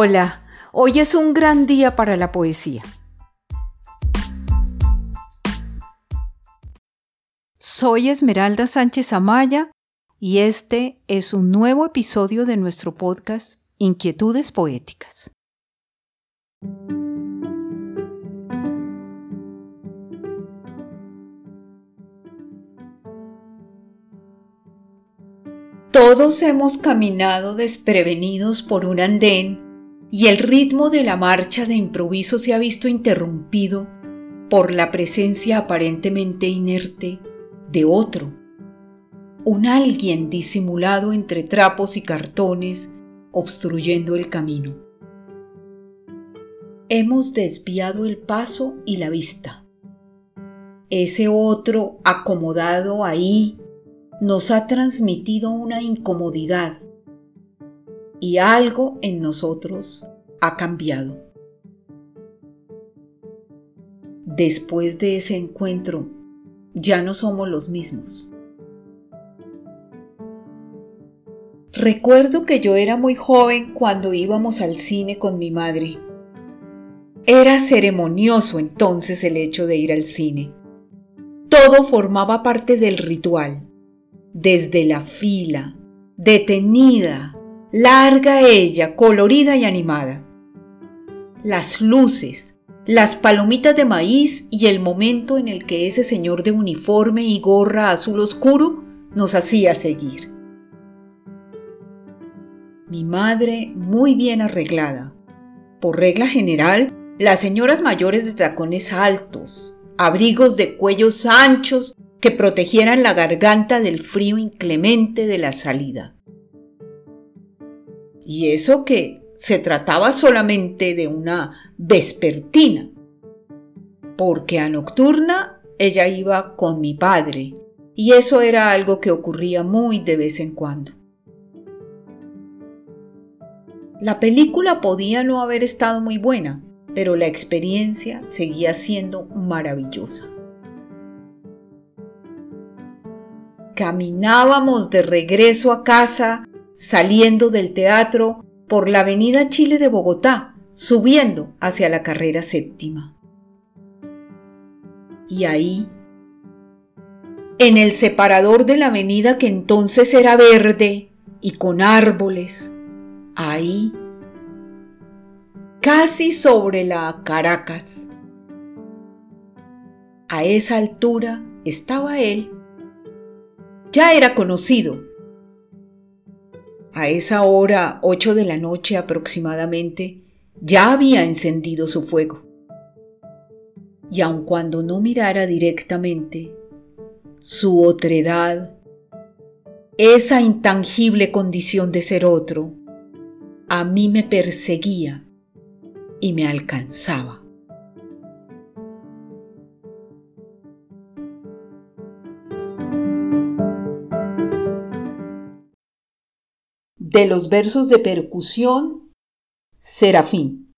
Hola, hoy es un gran día para la poesía. Soy Esmeralda Sánchez Amaya y este es un nuevo episodio de nuestro podcast Inquietudes Poéticas. Todos hemos caminado desprevenidos por un andén y el ritmo de la marcha de improviso se ha visto interrumpido por la presencia aparentemente inerte de otro, un alguien disimulado entre trapos y cartones obstruyendo el camino. Hemos desviado el paso y la vista. Ese otro acomodado ahí nos ha transmitido una incomodidad y algo en nosotros ha cambiado. Después de ese encuentro, ya no somos los mismos. Recuerdo que yo era muy joven cuando íbamos al cine con mi madre. Era ceremonioso entonces el hecho de ir al cine. Todo formaba parte del ritual desde la fila, detenida, larga ella, colorida y animada. Las luces, las palomitas de maíz y el momento en el que ese señor de uniforme y gorra azul oscuro nos hacía seguir. Mi madre muy bien arreglada. Por regla general, las señoras mayores de tacones altos, abrigos de cuellos anchos que protegieran la garganta del frío inclemente de la salida. Y eso que se trataba solamente de una vespertina, porque a nocturna ella iba con mi padre, y eso era algo que ocurría muy de vez en cuando. La película podía no haber estado muy buena, pero la experiencia seguía siendo maravillosa. Caminábamos de regreso a casa, saliendo del teatro por la avenida Chile de Bogotá, subiendo hacia la carrera séptima. Y ahí, en el separador de la avenida que entonces era verde y con árboles, ahí, casi sobre la Caracas, a esa altura estaba él ya era conocido. A esa hora, ocho de la noche aproximadamente, ya había encendido su fuego. Y aun cuando no mirara directamente, su otredad, esa intangible condición de ser otro, a mí me perseguía y me alcanzaba. De los versos de percusión, Serafín.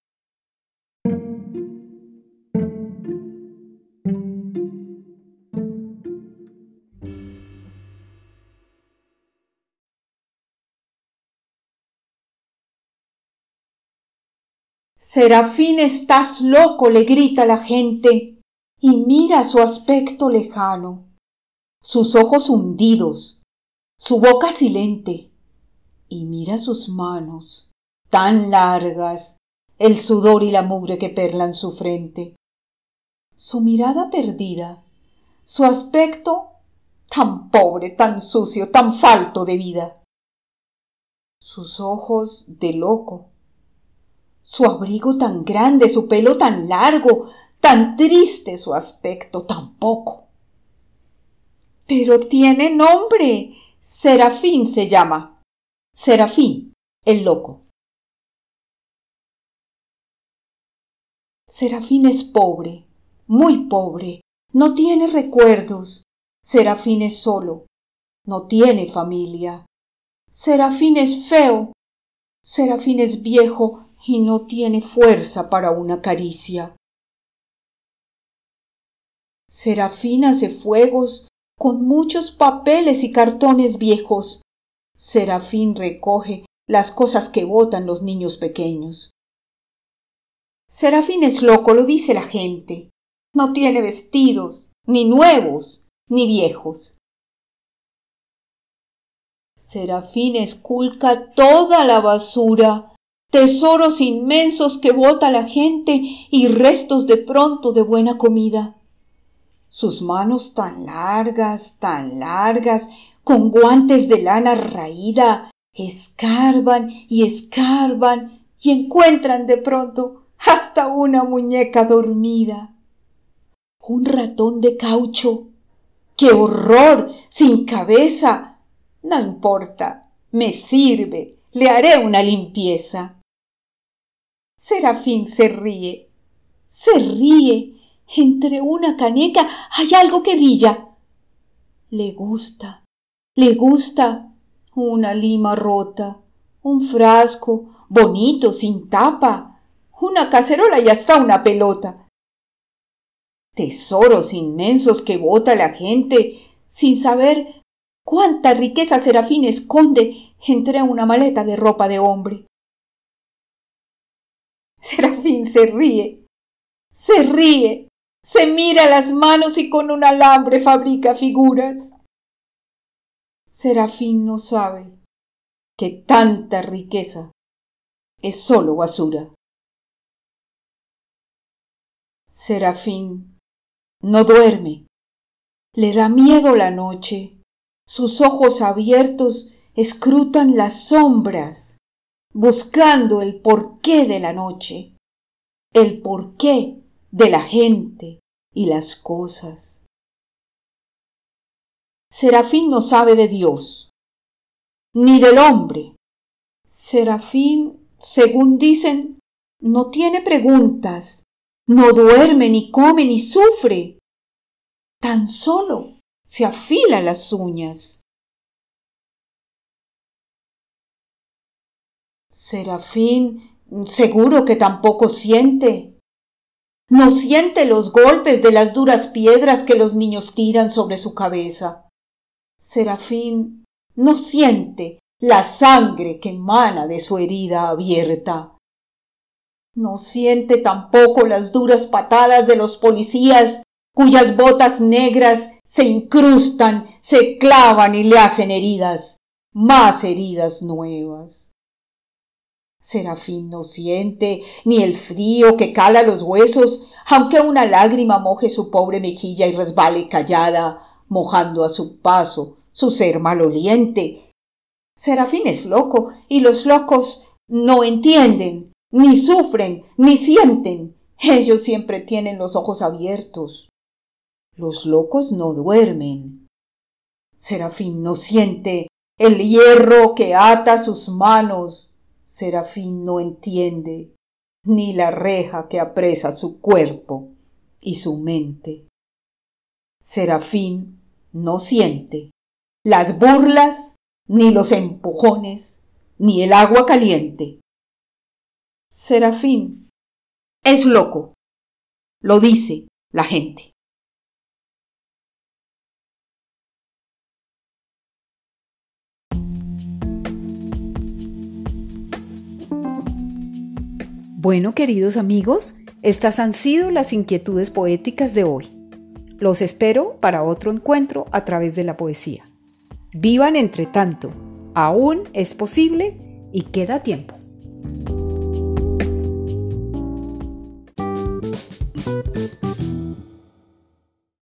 Serafín, estás loco, le grita la gente, y mira su aspecto lejano, sus ojos hundidos, su boca silente y mira sus manos, tan largas, el sudor y la mugre que perlan su frente. Su mirada perdida, su aspecto tan pobre, tan sucio, tan falto de vida. Sus ojos de loco, su abrigo tan grande, su pelo tan largo, tan triste su aspecto, tan poco. Pero tiene nombre. Serafín se llama. Serafín, el loco. Serafín es pobre, muy pobre, no tiene recuerdos. Serafín es solo, no tiene familia. Serafín es feo. Serafín es viejo y no tiene fuerza para una caricia. Serafín hace fuegos con muchos papeles y cartones viejos. Serafín recoge las cosas que botan los niños pequeños. Serafín es loco, lo dice la gente. No tiene vestidos, ni nuevos, ni viejos. Serafín esculca toda la basura, tesoros inmensos que bota la gente y restos de pronto de buena comida. Sus manos tan largas, tan largas, con guantes de lana raída, escarban y escarban y encuentran de pronto hasta una muñeca dormida. Un ratón de caucho. ¡Qué horror! sin cabeza. No importa, me sirve, le haré una limpieza. Serafín se ríe, se ríe. Entre una caneca hay algo que brilla. Le gusta, le gusta una lima rota, un frasco bonito sin tapa, una cacerola y hasta una pelota. Tesoros inmensos que bota la gente sin saber cuánta riqueza Serafín esconde entre una maleta de ropa de hombre. Serafín se ríe, se ríe, se mira las manos y con un alambre fabrica figuras. Serafín no sabe que tanta riqueza es solo basura. Serafín no duerme, le da miedo la noche, sus ojos abiertos escrutan las sombras, buscando el porqué de la noche, el porqué de la gente y las cosas. Serafín no sabe de Dios, ni del hombre. Serafín, según dicen, no tiene preguntas, no duerme, ni come, ni sufre. Tan solo se afila las uñas. Serafín seguro que tampoco siente. No siente los golpes de las duras piedras que los niños tiran sobre su cabeza. Serafín no siente la sangre que emana de su herida abierta. No siente tampoco las duras patadas de los policías cuyas botas negras se incrustan, se clavan y le hacen heridas, más heridas nuevas. Serafín no siente ni el frío que cala los huesos, aunque una lágrima moje su pobre mejilla y resbale callada, mojando a su paso su ser maloliente. Serafín es loco, y los locos no entienden, ni sufren, ni sienten. Ellos siempre tienen los ojos abiertos. Los locos no duermen. Serafín no siente el hierro que ata sus manos. Serafín no entiende ni la reja que apresa su cuerpo y su mente. Serafín no siente las burlas, ni los empujones, ni el agua caliente. Serafín es loco, lo dice la gente. Bueno, queridos amigos, estas han sido las inquietudes poéticas de hoy. Los espero para otro encuentro a través de la poesía. Vivan entre tanto, aún es posible y queda tiempo.